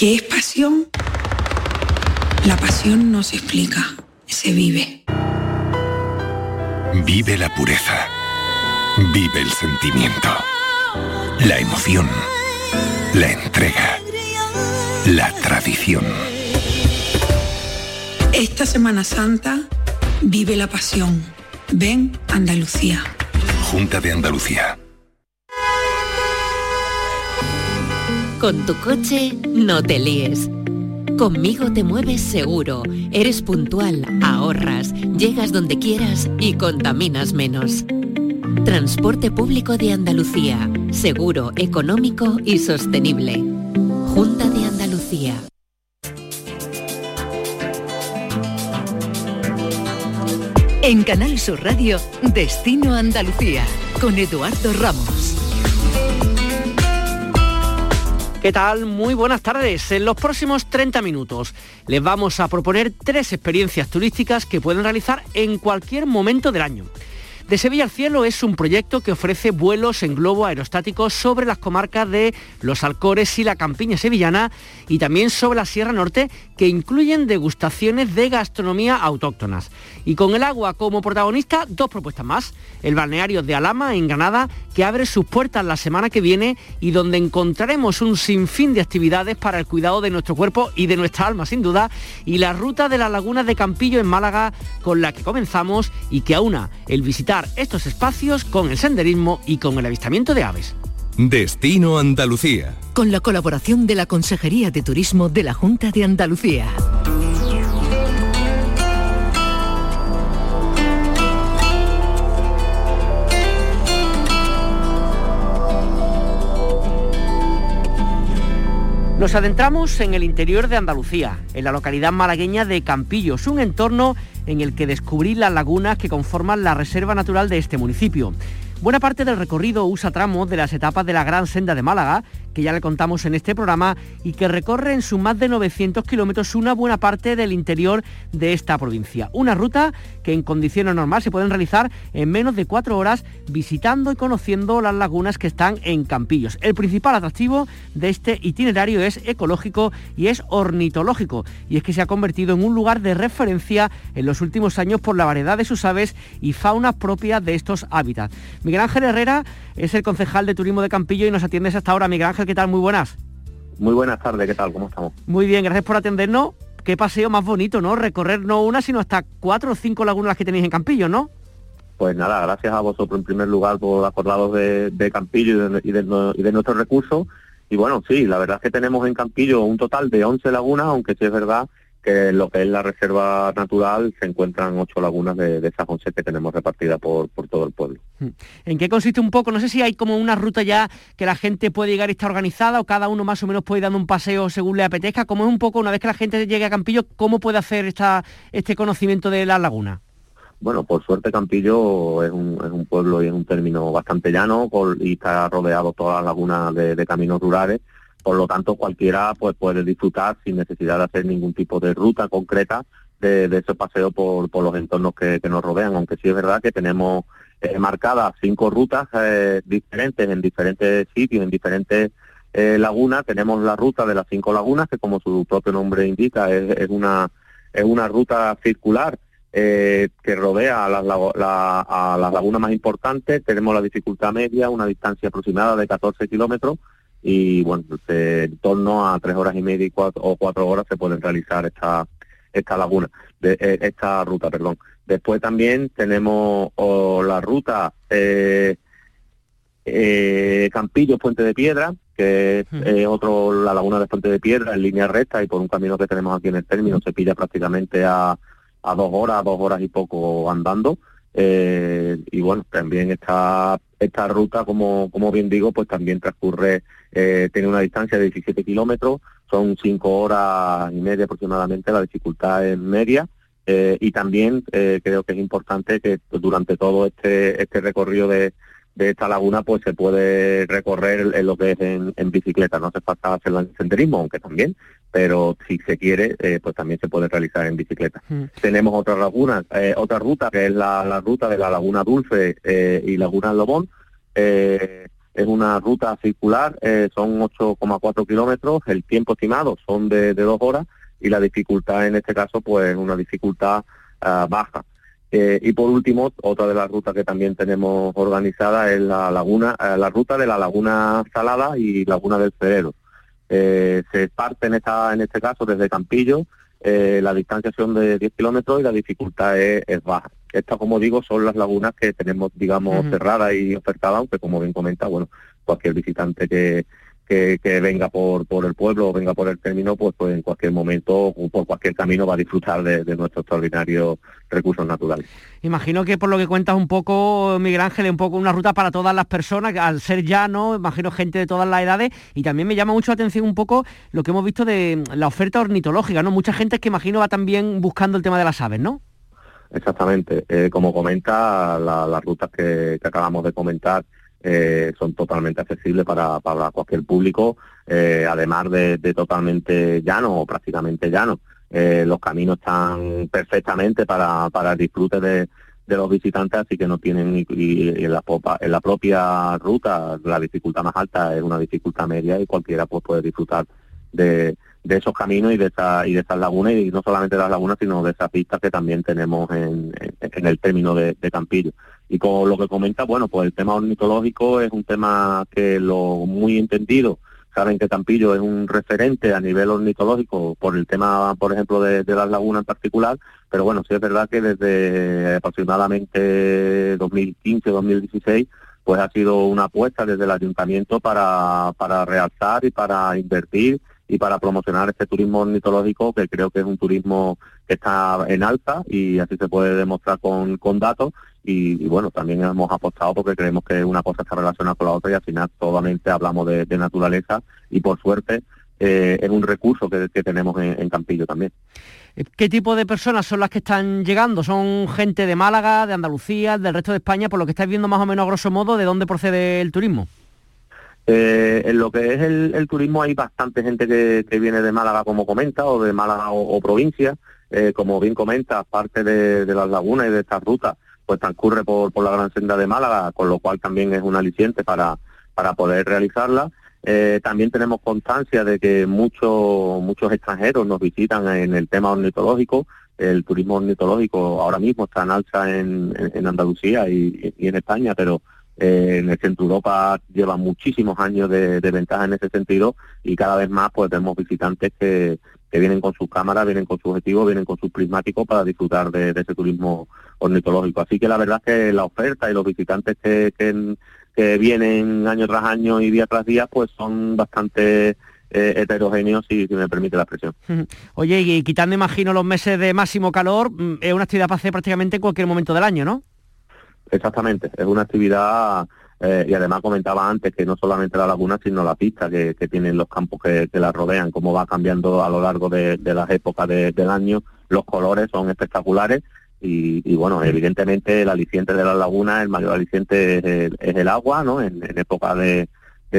¿Qué es pasión? La pasión no se explica, se vive. Vive la pureza. Vive el sentimiento. La emoción. La entrega. La tradición. Esta Semana Santa vive la pasión. Ven Andalucía. Junta de Andalucía. Con tu coche no te líes. Conmigo te mueves seguro, eres puntual, ahorras, llegas donde quieras y contaminas menos. Transporte público de Andalucía, seguro, económico y sostenible. Junta de Andalucía. En Canal Sur Radio, Destino Andalucía, con Eduardo Ramos. ¿Qué tal? Muy buenas tardes. En los próximos 30 minutos les vamos a proponer tres experiencias turísticas que pueden realizar en cualquier momento del año. De Sevilla al Cielo es un proyecto que ofrece vuelos en globo aerostático sobre las comarcas de Los Alcores y la Campiña Sevillana y también sobre la Sierra Norte que incluyen degustaciones de gastronomía autóctonas. Y con el agua como protagonista, dos propuestas más. El balneario de Alama, en Granada, que abre sus puertas la semana que viene y donde encontraremos un sinfín de actividades para el cuidado de nuestro cuerpo y de nuestra alma, sin duda. Y la ruta de las lagunas de Campillo en Málaga, con la que comenzamos y que aúna el visitar estos espacios con el senderismo y con el avistamiento de aves. Destino Andalucía. Con la colaboración de la Consejería de Turismo de la Junta de Andalucía. Nos adentramos en el interior de Andalucía, en la localidad malagueña de Campillos, un entorno en el que descubrí las lagunas que conforman la reserva natural de este municipio. Buena parte del recorrido usa tramos de las etapas de la Gran Senda de Málaga, que ya le contamos en este programa, y que recorre en sus más de 900 kilómetros una buena parte del interior de esta provincia. Una ruta que en condiciones normales se pueden realizar en menos de cuatro horas visitando y conociendo las lagunas que están en Campillos. El principal atractivo de este itinerario es ecológico y es ornitológico, y es que se ha convertido en un lugar de referencia en los últimos años por la variedad de sus aves y fauna propia de estos hábitats. Miguel Ángel Herrera es el concejal de turismo de Campillo y nos atiendes hasta ahora. Miguel Ángel, ¿qué tal? Muy buenas. Muy buenas tardes, ¿qué tal? ¿Cómo estamos? Muy bien, gracias por atendernos. Qué paseo más bonito, ¿no? Recorrer no una, sino hasta cuatro o cinco lagunas las que tenéis en Campillo, ¿no? Pues nada, gracias a vosotros en primer lugar por acordaros de, de Campillo y de, y, de, y de nuestros recursos. Y bueno, sí, la verdad es que tenemos en Campillo un total de 11 lagunas, aunque sí es verdad que lo que es la reserva natural se encuentran ocho lagunas de, de esas once que tenemos repartidas por, por todo el pueblo. ¿En qué consiste un poco? No sé si hay como una ruta ya que la gente puede llegar y está organizada o cada uno más o menos puede ir dando un paseo según le apetezca. ¿Cómo es un poco, una vez que la gente llegue a Campillo, cómo puede hacer esta, este conocimiento de las lagunas? Bueno, por suerte Campillo es un, es un pueblo y es un término bastante llano y está rodeado todas las lagunas de, de caminos rurales por lo tanto cualquiera pues puede disfrutar sin necesidad de hacer ningún tipo de ruta concreta de, ese paseo por, los entornos que, nos rodean, aunque sí es verdad que tenemos eh, marcadas cinco rutas eh, diferentes en diferentes sitios, en diferentes eh, lagunas. Tenemos la ruta de las cinco lagunas, que como su propio nombre indica, es, una, es una ruta circular que rodea a las, la, a las lagunas más importantes. Tenemos la dificultad media, una distancia aproximada de 14 kilómetros, y bueno, eh, en torno a tres horas y media y cuatro, o cuatro horas se pueden realizar esta esta laguna, de, eh, esta ruta, perdón. Después también tenemos la ruta eh, eh, Campillo Puente de Piedra, que es eh, otro la laguna de Puente de Piedra en línea recta y por un camino que tenemos aquí en el término se pilla prácticamente a, a dos horas, dos horas y poco andando. Eh, y bueno, también esta, esta ruta, como, como bien digo, pues también transcurre, eh, tiene una distancia de 17 kilómetros, son cinco horas y media aproximadamente, la dificultad es media. Eh, y también eh, creo que es importante que durante todo este, este recorrido de, de esta laguna pues se puede recorrer en lo que es en, en bicicleta, no hace falta hacerlo en senderismo, aunque también, pero si se quiere, eh, pues también se puede realizar en bicicleta. Mm. Tenemos otra laguna, eh, otra ruta que es la, la, ruta de la Laguna Dulce eh, y Laguna Lobón, es una ruta circular, eh, son 8,4 kilómetros, el tiempo estimado son de, dos horas y la dificultad en este caso pues una dificultad ah, baja. Eh, y por último, otra de las rutas que también tenemos organizada es la laguna, eh, la ruta de la Laguna Salada y Laguna del Cerero. Se parte en, esta, en este caso desde Campillo, la distancia son de 10 kilómetros y la dificultad es, baja. Estas, como digo, son las lagunas que tenemos, digamos, cerradas y ofertadas, aunque como bien comenta, bueno, cualquier visitante que, que, venga por, por el pueblo o venga por el término, pues, pues en cualquier momento o por cualquier camino va a disfrutar de, nuestros extraordinarios recursos naturales. Imagino que por lo que cuentas un poco, Miguel Ángel, un poco una ruta para todas las personas, al ser llano, imagino gente de todas las edades, y también me llama mucho la atención un poco lo que hemos visto de la oferta ornitológica, ¿no? Mucha gente que imagino va también buscando el tema de las aves, ¿no? Exactamente. Eh, como comenta, las rutas que acabamos de comentar, eh, son totalmente accesibles para, cualquier público, eh, además de, totalmente llano o prácticamente llano. Eh, los caminos están perfectamente para, para el disfrute de, de los visitantes, así que no tienen y, en, la en la propia ruta la dificultad más alta es una dificultad media y cualquiera pues puede disfrutar de, esos caminos y de esa, y de esas lagunas y no solamente de las lagunas sino de esas pistas que también tenemos en, en el término de, Campillo y con lo que comenta bueno pues el tema ornitológico es un tema que lo muy entendido. Saben que Campillo es un referente a nivel ornitológico por el tema por ejemplo de, las lagunas en particular pero bueno sí es verdad que desde aproximadamente 2015 2016 pues ha sido una apuesta desde el ayuntamiento para, para realzar y para invertir y para promocionar este turismo ornitológico que creo que es un turismo que está en alza y así se puede demostrar con, con datos y, bueno, también hemos apostado porque creemos que una cosa está relacionada con la otra y al final solamente hablamos de, naturaleza y por suerte eh, es un recurso que, tenemos en, Campillo también. ¿Qué tipo de personas son las que están llegando? ¿Son gente de Málaga, de Andalucía, del resto de España? Por lo que estáis viendo más o menos a grosso modo, ¿de dónde procede el turismo? Eh, en lo que es el, turismo hay bastante gente que, viene de Málaga, como comenta, o de Málaga o, provincia. Eh, como bien comenta, parte de, las lagunas y de estas rutas, pues transcurre por, la gran senda de Málaga, con lo cual también es un aliciente para, para poder realizarla. Eh, también tenemos constancia de que muchos muchos extranjeros nos visitan en el tema ornitológico. El turismo ornitológico ahora mismo está en alza en, Andalucía y en España, pero en el centro Europa lleva muchísimos años de, ventaja en ese sentido y cada vez más pues vemos visitantes que, vienen con sus cámaras, vienen con sus objetivos, vienen con sus prismáticos para disfrutar de, ese turismo ornitológico. Así que la verdad es que la oferta y los visitantes que, que, vienen año tras año y día tras día pues son bastante eh, heterogéneos, si, si, me permite la expresión. Oye, y quitando, imagino, los meses de máximo calor, mm, es una actividad para hacer prácticamente en cualquier momento del año, ¿no? Exactamente, es una actividad eh, y además comentaba antes que no solamente la laguna, sino la pista que, tienen los campos que, la rodean, cómo va cambiando a lo largo de, las épocas del año, los colores son espectaculares y, bueno, evidentemente el aliciente de la laguna, el mayor aliciente es el, agua, ¿no? En, época de,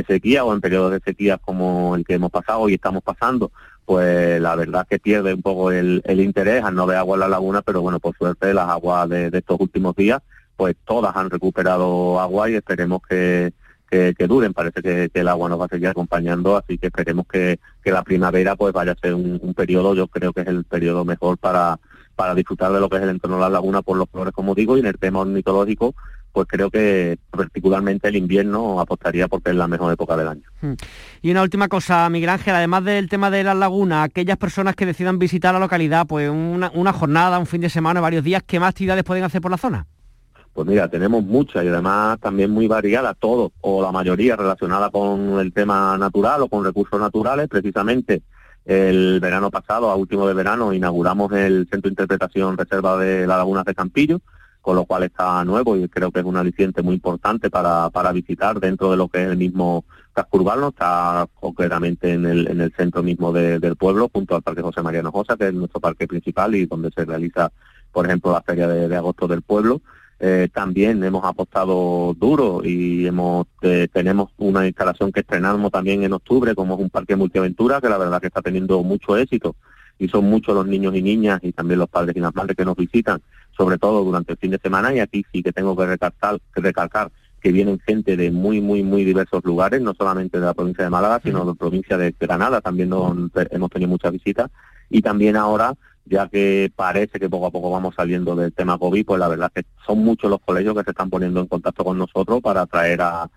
sequía o en periodos de sequía como el que hemos pasado y estamos pasando, pues la verdad que pierde un poco el, interés al no ver agua en la laguna, pero bueno, por suerte las aguas de estos últimos días pues todas han recuperado agua y esperemos que, que, duren. Parece que, el agua nos va a seguir acompañando, así que esperemos que, la primavera pues vaya a ser un, periodo, yo creo que es el periodo mejor para, para disfrutar de lo que es el entorno de la laguna por los flores, como digo, y en el tema ornitológico, pues creo que particularmente el invierno apostaría porque es la mejor época del año. Hmm. Y una última cosa, Miguel Ángel, además del tema de las lagunas, aquellas personas que decidan visitar la localidad, pues una, una jornada, un fin de semana, varios días, ¿qué más actividades pueden hacer por la zona? Pues mira, tenemos muchas y además también muy variadas, todo o la mayoría relacionada con el tema natural o con recursos naturales. Precisamente el verano pasado, a último de verano, inauguramos el Centro de Interpretación Reserva de la Laguna de Campillo, con lo cual está nuevo y creo que es un aliciente muy importante para, para visitar dentro de lo que es el mismo casco urbano, está concretamente en el, en el centro mismo del pueblo, junto al Parque José Mariano Josa, que es nuestro parque principal y donde se realiza, por ejemplo, la Feria de Agosto del Pueblo. Eh, también hemos apostado duro y hemos eh, tenemos una instalación que estrenamos también en octubre, como es un parque multiaventura, que la verdad que está teniendo mucho éxito. Y son muchos los niños y niñas y también los padres y las madres que nos visitan, sobre todo durante el fin de semana. Y aquí sí que tengo que recalcar, que recalcar que vienen gente de muy, muy, muy diversos lugares, no solamente de la provincia de Málaga, sino de la provincia de Granada, también hemos tenido muchas visitas, y también ahora ya que parece que poco a poco vamos saliendo del tema COVID, pues la verdad es que son muchos los colegios que se están poniendo en contacto con nosotros para traer a,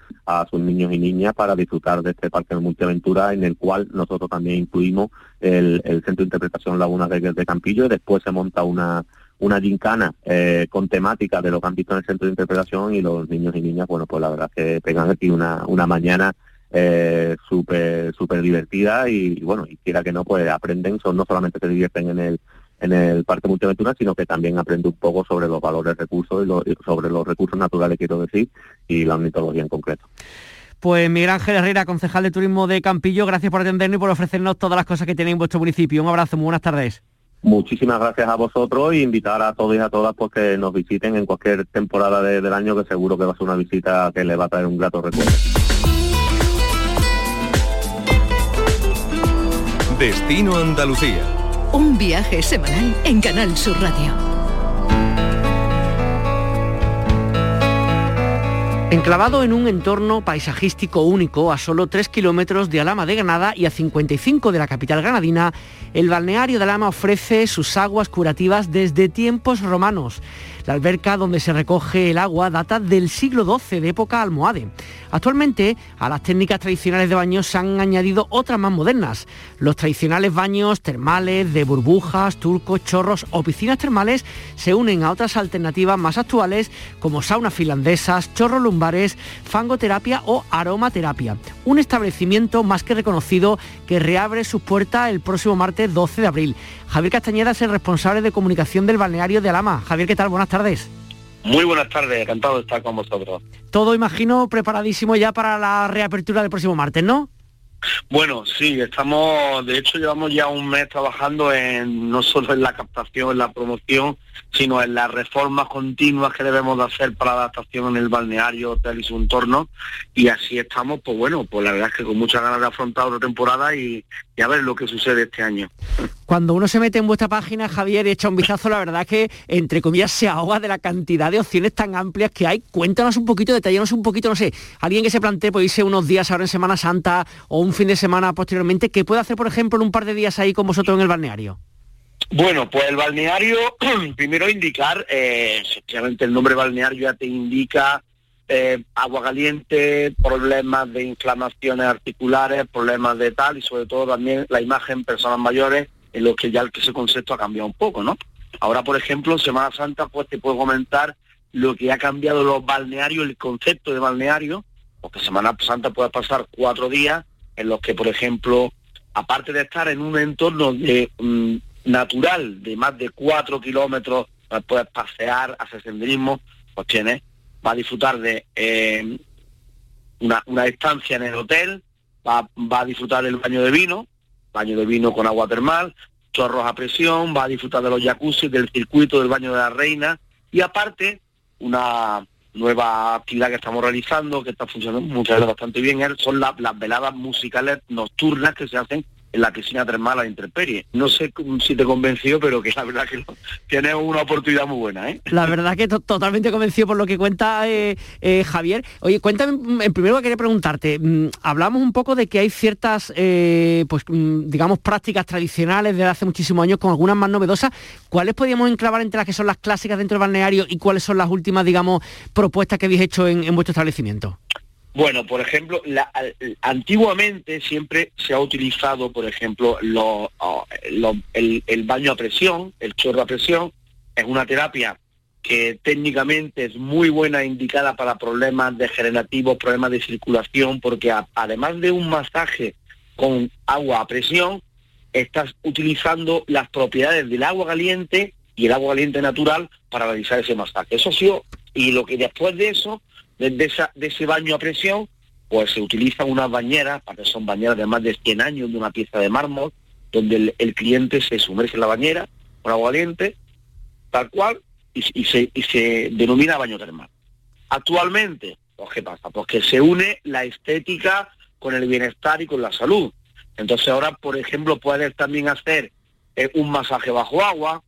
sus niños y niñas para disfrutar de este parque de multiaventura en el cual nosotros también incluimos el, Centro de Interpretación Laguna de, de Campillo y después se monta una una gincana eh, con temática de lo que han visto en el centro de interpretación y los niños y niñas, bueno, pues la verdad es que pegan aquí una, una mañana eh, súper súper divertida y, bueno, y quiera que no, pues aprenden, son, no solamente se divierten en el en el Parque Multiaventura, sino que también aprenden un poco sobre los valores recursos y sobre los recursos naturales, quiero decir, y la ornitología en concreto. Pues Miguel Ángel Herrera, concejal de turismo de Campillo, gracias por atendernos y por ofrecernos todas las cosas que tenéis en vuestro municipio. Un abrazo, muy buenas tardes. Muchísimas gracias a vosotros y invitar a todos y a todas pues, que nos visiten en cualquier temporada del año, que seguro que va a ser una visita que les va a traer un grato recuerdo. Destino Andalucía. Un viaje semanal en Canal Sur Radio. Enclavado en un entorno paisajístico único a solo 3 kilómetros de Alama de Granada y a 55 de la capital granadina, el balneario de Alama ofrece sus aguas curativas desde tiempos romanos. La alberca donde se recoge el agua data del siglo XII, de época almohade. Actualmente, a las técnicas tradicionales de baño se han añadido otras más modernas. Los tradicionales baños termales de burbujas, turcos, chorros o piscinas termales se unen a otras alternativas más actuales como saunas finlandesas, chorros lumbares, fangoterapia o aromaterapia. Un establecimiento más que reconocido que reabre sus puertas el próximo martes 12 de abril. Javier Castañeda es el responsable de comunicación del balneario de Alama. Javier, ¿qué tal? Buenas tardes. Muy buenas tardes, encantado de estar con vosotros. Todo, imagino, preparadísimo ya para la reapertura del próximo martes, ¿no? Bueno, sí, estamos, de hecho llevamos ya un mes trabajando en no solo en la captación, en la promoción, sino en las reformas continuas que debemos de hacer para la adaptación en el balneario, hotel y su entorno. Y así estamos, pues bueno, pues la verdad es que con muchas ganas de afrontar otra temporada y, a ver lo que sucede este año. Cuando uno se mete en vuestra página, Javier, echa un vistazo, la verdad es que, entre comillas, se ahoga de la cantidad de opciones tan amplias que hay. Cuéntanos un poquito, detallanos un poquito, no sé, alguien que se plantee, pues irse unos días ahora en Semana Santa o un fin de semana posteriormente, ¿qué puede hacer, por ejemplo, en un par de días ahí con vosotros en el balneario? Bueno, pues el balneario, primero indicar, eh, efectivamente el nombre balneario ya te indica eh, agua caliente, problemas de inflamaciones articulares, problemas de tal y sobre todo también la imagen personas mayores en los que ya ese concepto ha cambiado un poco, ¿no? Ahora, por ejemplo, en Semana Santa, pues te puedo comentar lo que ha cambiado los balnearios, el concepto de balneario, porque Semana Santa puede pasar cuatro días en los que, por ejemplo, aparte de estar en un entorno de mm, natural de más de cuatro kilómetros, puedes pasear, hacer senderismo, pues tienes, va a disfrutar de eh, una, una, estancia en el hotel, va, va a disfrutar del baño de vino, baño de vino con agua termal, chorros a presión, va a disfrutar de los jacuzzi, del circuito del baño de la reina y aparte una nueva actividad que estamos realizando, que está funcionando muchas veces bastante bien, son las veladas musicales nocturnas que se hacen en la piscina termal a intemperie. No sé si te convenció, pero que la verdad que tienes una oportunidad muy buena. ¿eh? La verdad que totalmente convencido por lo que cuenta eh, eh, Javier. Oye, cuéntame, mm, en primero quería preguntarte, mm, hablamos un poco de que hay ciertas, eh, pues mm, digamos, prácticas tradicionales de hace muchísimos años, con algunas más novedosas. ¿Cuáles podríamos enclavar entre las que son las clásicas dentro del balneario y cuáles son las últimas, digamos, propuestas que habéis hecho en vuestro establecimiento? Bueno, por ejemplo, antiguamente siempre se ha utilizado, por ejemplo, el, baño a presión, el chorro a presión, es una terapia que técnicamente es muy buena, indicada para problemas degenerativos, problemas de circulación, porque además de un masaje con agua a presión, estás utilizando las propiedades del agua caliente y el agua caliente natural para realizar ese masaje. Eso ha sido, y lo que después de eso de, ese baño a presión, pues se utilizan unas bañeras, que son bañeras de más de 100 años de una pieza de mármol, donde el, cliente se sumerge en la bañera con agua caliente, tal cual, y, se, se denomina baño termal. Actualmente, pues, ¿qué pasa? Pues que se une la estética con el bienestar y con la salud. Entonces ahora, por ejemplo, puedes también hacer eh, un masaje bajo agua,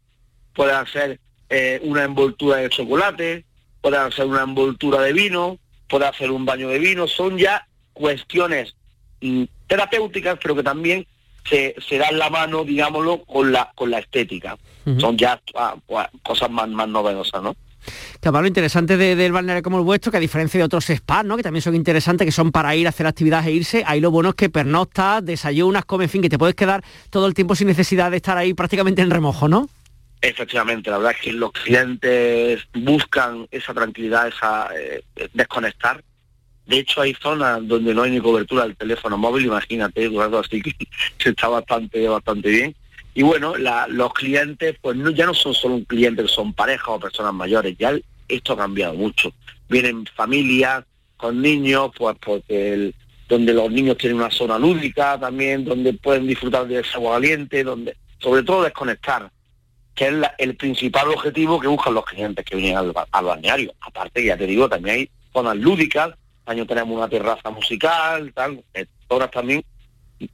puedes hacer eh, una envoltura de chocolate, puedes hacer una envoltura de vino, puede hacer un baño de vino, son ya cuestiones mm, terapéuticas, pero que también se, se dan la mano, digámoslo, con la, con la estética. Son ya ah, pues, cosas más, más novedosas, ¿no? Claro, lo interesante del balneario como el vuestro, que a diferencia de otros spas, ¿no? que también son interesantes, que son para ir a hacer actividades e irse, ahí lo bueno es que pernoctas, desayunas, comes, en fin, que te puedes quedar todo el tiempo sin necesidad de estar ahí prácticamente en remojo, ¿no? Efectivamente, la verdad es que los clientes buscan esa tranquilidad, esa eh, desconectar. De hecho, hay zonas donde no hay ni cobertura del teléfono móvil, imagínate, Eduardo, así que está bastante, bastante bien. Y bueno, los clientes, pues no, ya no son solo un cliente, son parejas o personas mayores, ya esto ha cambiado mucho. Vienen familias con niños, pues porque donde los niños tienen una zona lúdica también, donde pueden disfrutar de esa agua caliente, donde sobre todo desconectar que es el principal objetivo que buscan los clientes que vienen al, balneario. Aparte, ya te digo, también hay zonas lúdicas, año tenemos una terraza musical, tal, horas también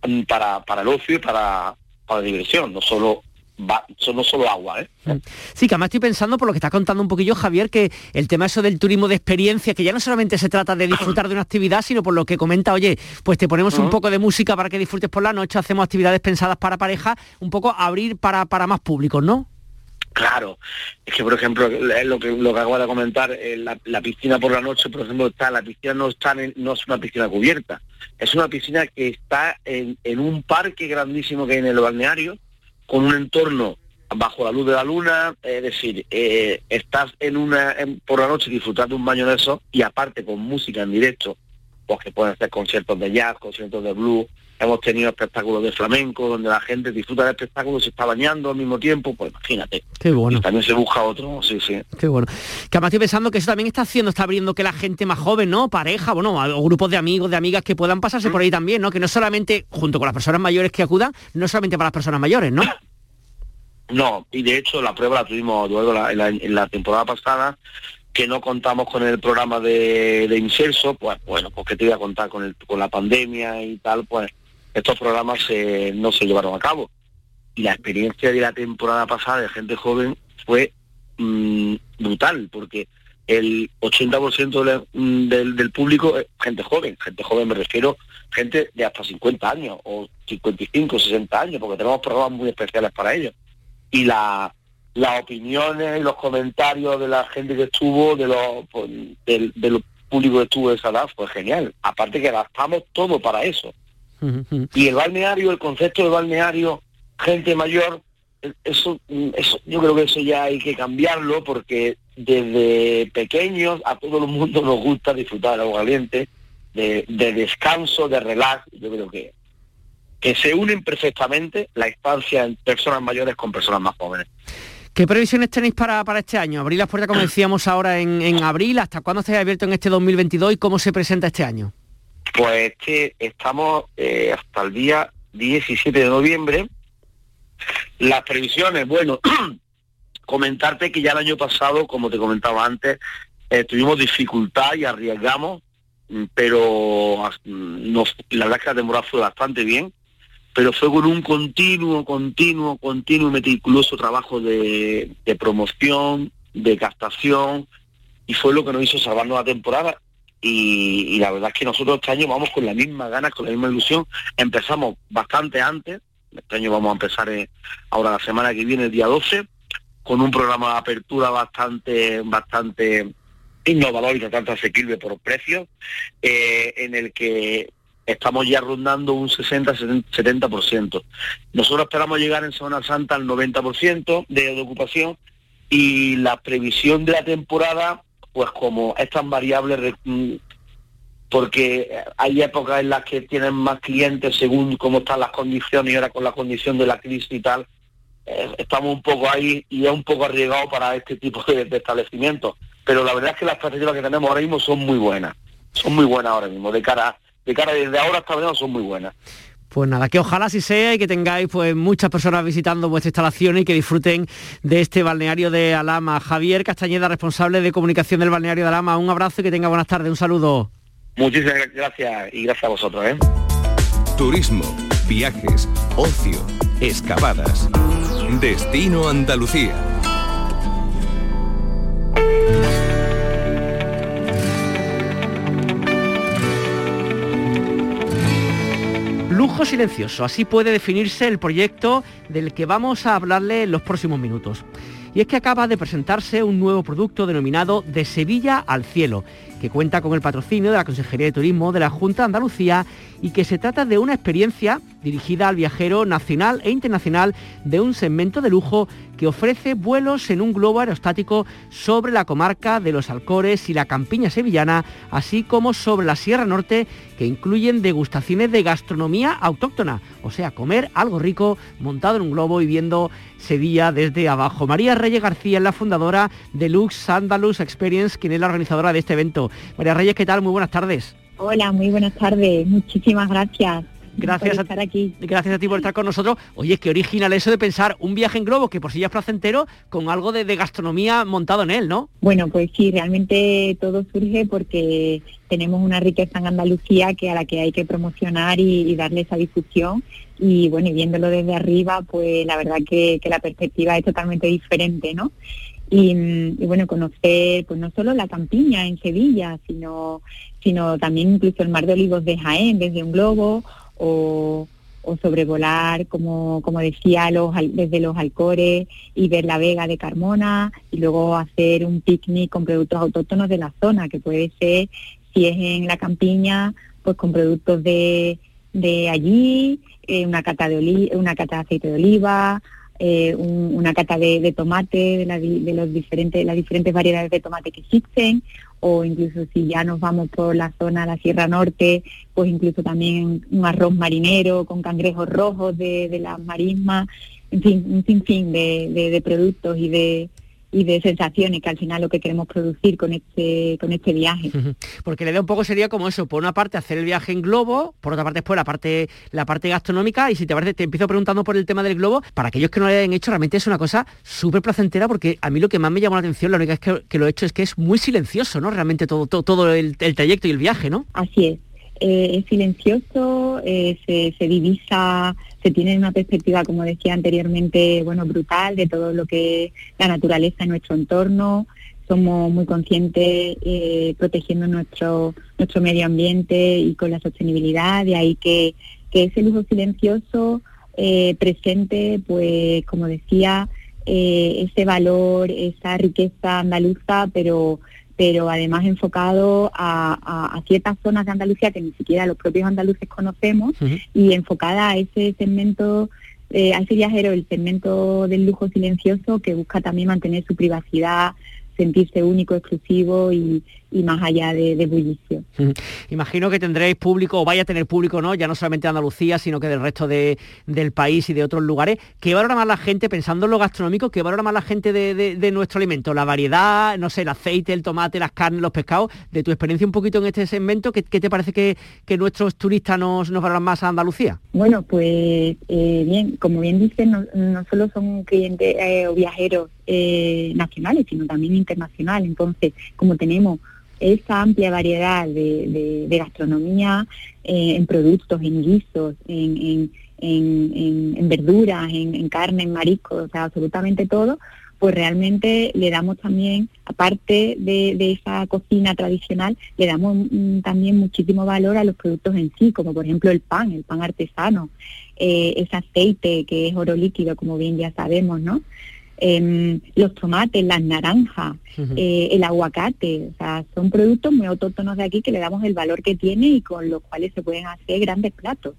mm, para, para el ocio y para, para la diversión, no solo va, no solo agua. ¿eh? Mm. Sí, que además estoy pensando por lo que está contando un poquillo Javier, que el tema eso del turismo de experiencia, que ya no solamente se trata de disfrutar de una actividad, sino por lo que comenta, oye, pues te ponemos un poco de música para que disfrutes por la noche, hacemos actividades pensadas para pareja, un poco abrir para, para más públicos, ¿no? Claro, es que por ejemplo lo que lo que acabo de comentar, eh, la, piscina por la noche, por ejemplo, está la piscina no está no es una piscina cubierta, es una piscina que está en, un parque grandísimo que hay en el balneario, con un entorno bajo la luz de la luna, es decir, eh, estás en una por la noche disfrutando un baño de eso y aparte con música en directo, pues que pueden ser conciertos de jazz, conciertos de blues, Hemos tenido espectáculos de flamenco donde la gente disfruta del espectáculo, se está bañando al mismo tiempo, pues imagínate. Qué bueno. también se busca otro, sí, sí. Qué bueno. Que además estoy pensando que eso también está haciendo, está abriendo que la gente más joven, ¿no? Pareja, bueno, o grupos de amigos, de amigas que puedan pasarse por ahí también, ¿no? Que no solamente, junto con las personas mayores que acudan, no solamente para las personas mayores, ¿no? No, y de hecho la prueba la tuvimos, Eduardo, en la, temporada pasada, que no contamos con el programa de, de Inserso, pues bueno, pues que te voy a contar con, el, con la pandemia y tal, pues estos programas no se llevaron a cabo. Y la experiencia de la temporada pasada de gente joven fue mm, brutal, porque el 80% mm, del, del, público gente joven. Gente joven me refiero gente de hasta 50 años o 55, 60 años, porque tenemos programas muy especiales para ellos. Y la, las opiniones y los comentarios de la gente que estuvo, de los, pues, del, del público que estuvo de esa edad, fue genial. Aparte que gastamos todo para eso. Y el balneario, el concepto de balneario, gente mayor, eso, eso, yo creo que eso ya hay que cambiarlo porque desde pequeños a todo el mundo nos gusta disfrutar del agua caliente, de, descanso, de relax, yo creo que, que se unen perfectamente la instancia en personas mayores con personas más jóvenes. ¿Qué previsiones tenéis para, para este año? Abrir las puertas, como decíamos ahora, en, en abril. ¿Hasta cuándo estáis abierto en este 2022 y cómo se presenta este año? Pues que estamos eh, hasta el día 17 de noviembre. Las previsiones, bueno, comentarte que ya el año pasado, como te comentaba antes, eh, tuvimos dificultad y arriesgamos, mm, pero mm, la verdad es que la temporada fue bastante bien, pero fue con un continuo, continuo, continuo meticuloso trabajo de, de promoción, de captación, y fue lo que nos hizo salvarnos la temporada y, la verdad es que nosotros este año vamos con la misma ganas, con la misma ilusión. Empezamos bastante antes, este año vamos a empezar eh, ahora la semana que viene, el día 12, con un programa de apertura bastante, bastante innovador y bastante asequible por precios, eh, en el que estamos ya rondando un 60-70%. Nosotros esperamos llegar en Semana Santa al 90% de ocupación y la previsión de la temporada pues como es tan variable mm, porque hay épocas en las que tienen más clientes según cómo están las condiciones y ahora con la condición de la crisis y tal, eh, estamos un poco ahí y es un poco arriesgado para este tipo de, establecimientos. Pero la verdad es que las perspectivas que tenemos ahora mismo son muy buenas, son muy buenas ahora mismo, de cara, de cara desde ahora hasta mañana son muy buenas. Pues nada, que ojalá así sea y que tengáis pues muchas personas visitando vuestra instalación y que disfruten de este balneario de Alama. Javier Castañeda, responsable de comunicación del balneario de Alama, un abrazo y que tenga buenas tardes, un saludo. Muchísimas gracias y gracias a vosotros. ¿eh? Turismo, viajes, ocio, excavadas. Destino Andalucía. Lujo silencioso, así puede definirse el proyecto del que vamos a hablarle en los próximos minutos. Y es que acaba de presentarse un nuevo producto denominado De Sevilla al Cielo, que cuenta con el patrocinio de la Consejería de Turismo de la Junta de Andalucía y que se trata de una experiencia dirigida al viajero nacional e internacional de un segmento de lujo que ofrece vuelos en un globo aerostático sobre la comarca de los Alcores y la campiña sevillana, así como sobre la Sierra Norte, que incluyen degustaciones de gastronomía autóctona, o sea, comer algo rico montado en un globo y viendo Sevilla desde abajo. María Reyes García es la fundadora de Lux Andalus Experience, quien es la organizadora de este evento. María Reyes, ¿qué tal? Muy buenas tardes. Hola, muy buenas tardes. Muchísimas gracias. Gracias a, estar aquí. gracias a ti por estar con nosotros. Oye, qué original eso de pensar un viaje en globo que por sí ya es placentero con algo de, gastronomía montado en él, ¿no? Bueno, pues sí, realmente todo surge porque tenemos una riqueza en Andalucía que a la que hay que promocionar y, darle esa difusión. Y bueno, y viéndolo desde arriba, pues la verdad que, que la perspectiva es totalmente diferente, ¿no? y, bueno, conocer pues no solo la campiña en Sevilla, sino, sino también incluso el mar de olivos de Jaén desde un globo o, sobrevolar, como, como decía, los, desde los Alcores y ver la Vega de Carmona y luego hacer un picnic con productos autóctonos de la zona, que puede ser, si es en la campiña, pues con productos de, de allí, eh, una cata de una cata de aceite de oliva, eh, una cata de, tomate, de, los diferentes, las diferentes variedades de tomate que existen, o incluso si ya nos vamos por la zona, la Sierra Norte, pues incluso también un marinero con cangrejos rojos de, de las marismas, en fin, un sinfín de productos y de, y de sensaciones que al final lo que queremos producir con este con este viaje. Porque la idea un poco sería como eso, por una parte hacer el viaje en globo, por otra parte después la parte la parte gastronómica y si te parece te empiezo preguntando por el tema del globo, para aquellos que no lo hayan hecho realmente es una cosa súper placentera porque a mí lo que más me llamó la atención, la única vez que, lo he hecho es que es muy silencioso, ¿no? Realmente todo todo, todo el, trayecto y el viaje, ¿no? Así es. Eh, es silencioso, eh, se, se divisa se tiene una perspectiva, como decía anteriormente, bueno, brutal de todo lo que es la naturaleza en nuestro entorno. Somos muy conscientes eh, protegiendo nuestro, nuestro medio ambiente y con la sostenibilidad, de ahí que, que ese lujo silencioso eh, presente, pues como decía, eh, ese valor, esa riqueza andaluza, pero pero además enfocado a, ciertas zonas de Andalucía que ni siquiera los propios andaluces conocemos y enfocada a ese segmento, eh, a ese viajero, el segmento del lujo silencioso que busca también mantener su privacidad, sentirse único, exclusivo y, más allá de, bullicio. Imagino que tendréis público, o vaya a tener público, ¿no? Ya no solamente de Andalucía, sino que del resto de, del país y de otros lugares. ¿Qué valora más la gente, pensando en lo gastronómico, qué valora más la gente de, nuestro alimento? La variedad, no sé, el aceite, el tomate, las carnes, los pescados. De tu experiencia un poquito en este segmento, ¿qué, te parece que, nuestros turistas nos, nos valoran más a Andalucía? Bueno, pues eh, bien, como bien dicen, no, solo son clientes eh, o viajeros eh, nacionales, sino también internacionales. Entonces, como tenemos esa amplia variedad de, gastronomía eh, en productos, en guisos, en, verduras, en, carne, en mariscos, o sea, absolutamente todo, pues realmente le damos también, aparte de, esa cocina tradicional, le damos mm, también muchísimo valor a los productos en sí, como por ejemplo el pan, el pan artesano, eh, ese aceite que es oro líquido, como bien ya sabemos, ¿no? Em, los tomates, las naranjas, eh, el aguacate, o sea, son productos muy autóctonos de aquí que le damos el valor que tiene y con los cuales se pueden hacer grandes platos.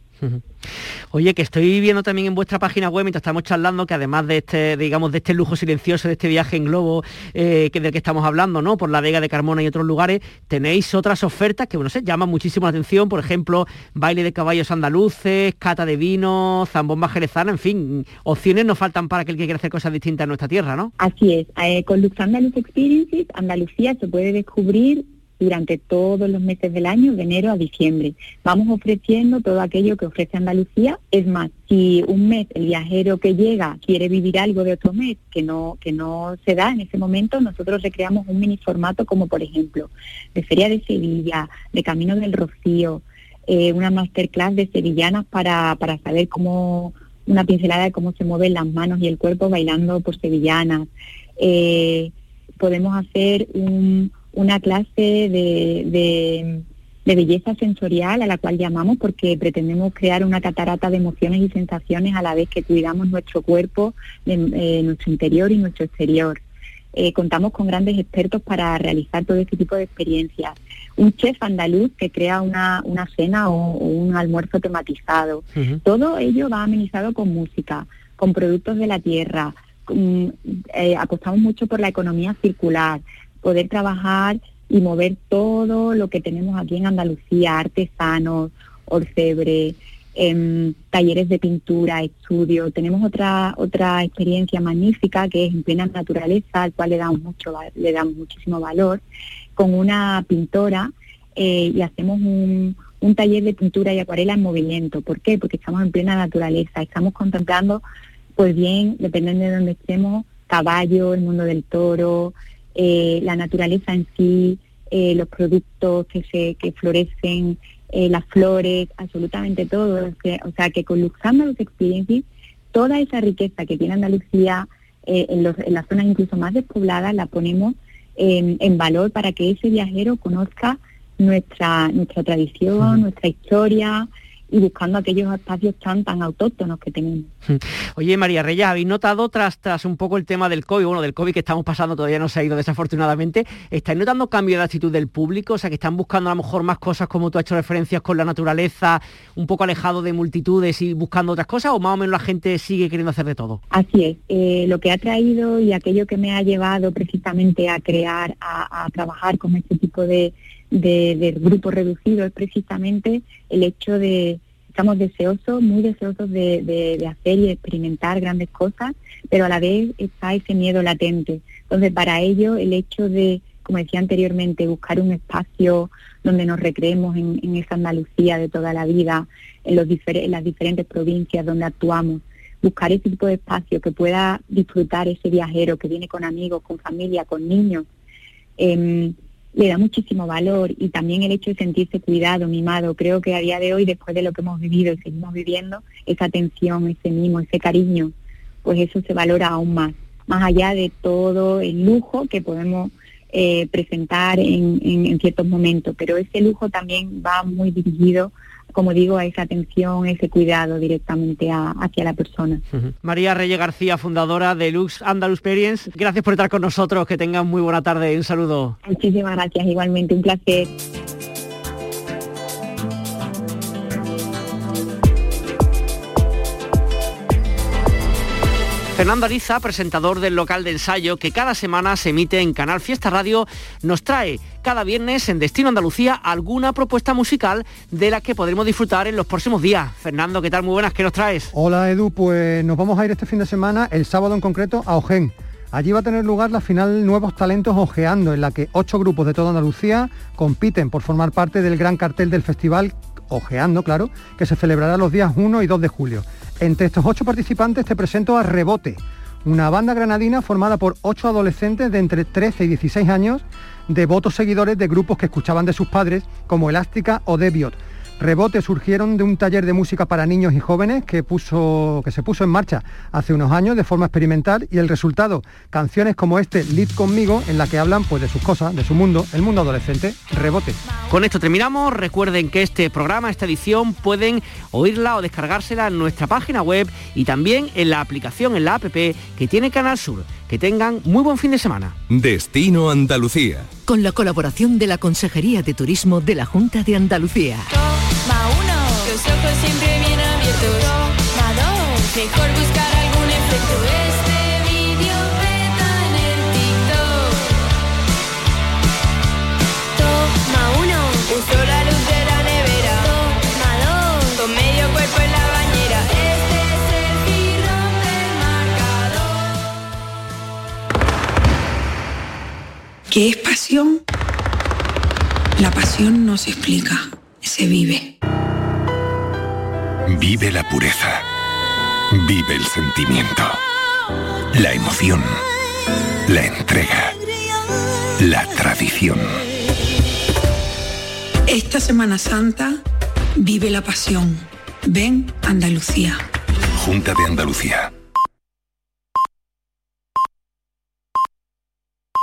Oye, que estoy viendo también en vuestra página web, mientras estamos charlando, que además de este, digamos, de este lujo silencioso, de este viaje en globo eh, que del que estamos hablando, ¿no? Por la Vega de Carmona y otros lugares, tenéis otras ofertas que, bueno, sé, llaman muchísimo la atención, por ejemplo, baile de caballos andaluces, cata de vino, zambomba jerezana, en fin, opciones no faltan para aquel que quiera hacer cosas distintas en nuestra tierra, ¿no? Así es, eh, con Lux Andaluz Experiences, Andalucía se puede descubrir durante todos los meses del año, de enero a diciembre. Vamos ofreciendo todo aquello que ofrece Andalucía. Es más, si un mes el viajero que llega quiere vivir algo de otro mes que no, que no se da en ese momento, nosotros recreamos un mini formato como por ejemplo de Feria de Sevilla, de Camino del Rocío, eh, una masterclass de sevillanas para, para saber cómo, una pincelada de cómo se mueven las manos y el cuerpo bailando por sevillanas. Eh, podemos hacer un, una clase de, de belleza sensorial a la cual llamamos porque pretendemos crear una catarata de emociones y sensaciones a la vez que cuidamos nuestro cuerpo, eh, nuestro interior y nuestro exterior. Eh, contamos con grandes expertos para realizar todo este tipo de experiencias. Un chef andaluz que crea una, una cena o, un almuerzo tematizado. Todo ello va amenizado con música, con productos de la tierra. Eh, apostamos mucho por la economía circular, poder trabajar y mover todo lo que tenemos aquí en Andalucía, artesanos, orfebre, em, talleres de pintura, estudio. Tenemos otra otra experiencia magnífica que es en plena naturaleza, al cual le damos mucho le damos muchísimo valor, con una pintora eh, y hacemos un, un taller de pintura y acuarela en movimiento. ¿Por qué? Porque estamos en plena naturaleza, estamos contemplando, pues bien, dependiendo de dónde estemos, caballo, el mundo del toro, eh, la naturaleza en sí, eh, los productos que, se, que florecen, eh, las flores, absolutamente todo. O sea, que con los Experiences, toda esa riqueza que tiene Andalucía en, los, en las zonas incluso más despobladas, la ponemos en, en valor para que ese viajero conozca nuestra, nuestra tradición, nuestra historia, y buscando aquellos espacios tan tan autóctonos que tenemos. Oye, María Reyes, ¿habéis notado tras, tras un poco el tema del COVID, bueno, del COVID que estamos pasando todavía no se ha ido desafortunadamente, ¿estáis notando cambio de actitud del público? O sea, que están buscando a lo mejor más cosas como tú has hecho referencias con la naturaleza, un poco alejado de multitudes y buscando otras cosas, o más o menos la gente sigue queriendo hacer de todo? Así es, eh, lo que ha traído y aquello que me ha llevado precisamente a crear, a, a trabajar con este tipo de de, grupo reducido es precisamente el hecho de estamos deseosos, muy deseosos de, hacer y experimentar grandes cosas, pero a la vez está ese miedo latente. Entonces, para ello, el hecho de, como decía anteriormente, buscar un espacio donde nos recreemos en, esa Andalucía de toda la vida, en, los en las diferentes provincias donde actuamos, buscar ese tipo de espacio que pueda disfrutar ese viajero que viene con amigos, con familia, con niños. Em, le da muchísimo valor y también el hecho de sentirse cuidado, mimado. Creo que a día de hoy, después de lo que hemos vivido y seguimos viviendo, esa atención, ese mimo, ese cariño, pues eso se valora aún más, más allá de todo el lujo que podemos eh, presentar en, en ciertos momentos, pero ese lujo también va muy dirigido como digo, a esa atención, ese cuidado directamente hacia la persona. María Reyes García, fundadora de Lux Andalus Experience, gracias por estar con nosotros, que tengan muy buena tarde, un saludo. Muchísimas gracias, igualmente, un placer. Fernando Ariza, presentador del local de ensayo que cada semana se emite en Canal Fiesta Radio, nos trae cada viernes en Destino Andalucía alguna propuesta musical de la que podremos disfrutar en los próximos días. Fernando, ¿qué tal? Muy buenas, ¿qué nos traes? Hola Edu, pues nos vamos a ir este fin de semana, el sábado en concreto, a Ojén. Allí va a tener lugar la final Nuevos Talentos Ojeando, en la que ocho grupos de toda Andalucía compiten por formar parte del gran cartel del festival Ojeando, claro, que se celebrará los días 1 y 2 de julio. Entre estos ocho participantes te presento a Rebote, una banda granadina formada por ocho adolescentes de entre 13 y 16 años, devotos seguidores de grupos que escuchaban de sus padres como Elástica o Debiot Rebotes surgieron de un taller de música para niños y jóvenes que, puso, que se puso en marcha hace unos años de forma experimental y el resultado, canciones como este Lead conmigo, en la que hablan pues, de sus cosas, de su mundo, el mundo adolescente, Rebote. Con esto terminamos. Recuerden que este programa, esta edición, pueden oírla o descargársela en nuestra página web y también en la aplicación, en la app que tiene Canal Sur. Que tengan muy buen fin de semana. Destino Andalucía. Con la colaboración de la Consejería de Turismo de la Junta de Andalucía. Toma uno, los ojos siempre bien abiertos. Toma dos, mejor buscar algún efecto. ¿Qué es pasión? La pasión no se explica, se vive. Vive la pureza. Vive el sentimiento. La emoción. La entrega. La tradición. Esta Semana Santa vive la pasión. Ven Andalucía. Junta de Andalucía.